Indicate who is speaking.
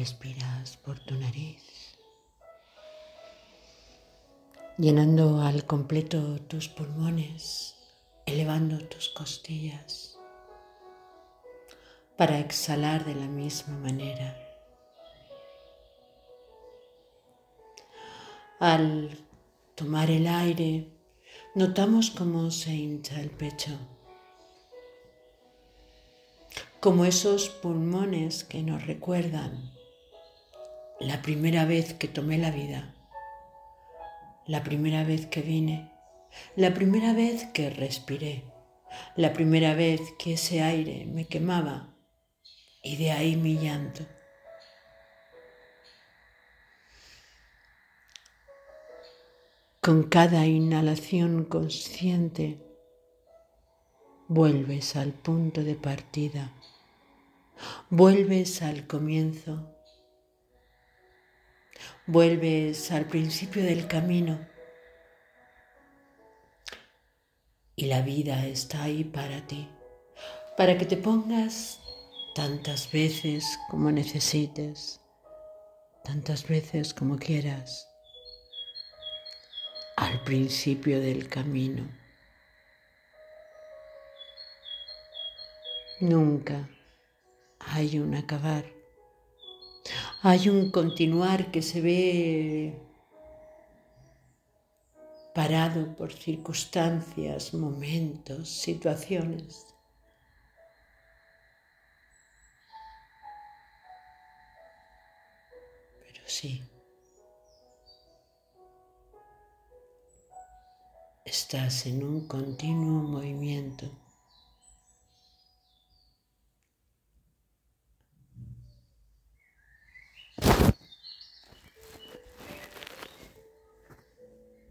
Speaker 1: Respiras por tu nariz, llenando al completo tus pulmones, elevando tus costillas, para exhalar de la misma manera. Al tomar el aire, notamos cómo se hincha el pecho como esos pulmones que nos recuerdan la primera vez que tomé la vida, la primera vez que vine, la primera vez que respiré, la primera vez que ese aire me quemaba. Y de ahí mi llanto. Con cada inhalación consciente vuelves al punto de partida. Vuelves al comienzo. Vuelves al principio del camino. Y la vida está ahí para ti, para que te pongas tantas veces como necesites, tantas veces como quieras, al principio del camino. Nunca hay un acabar, hay un continuar que se ve parado por circunstancias, momentos, situaciones. Pero sí, estás en un continuo movimiento.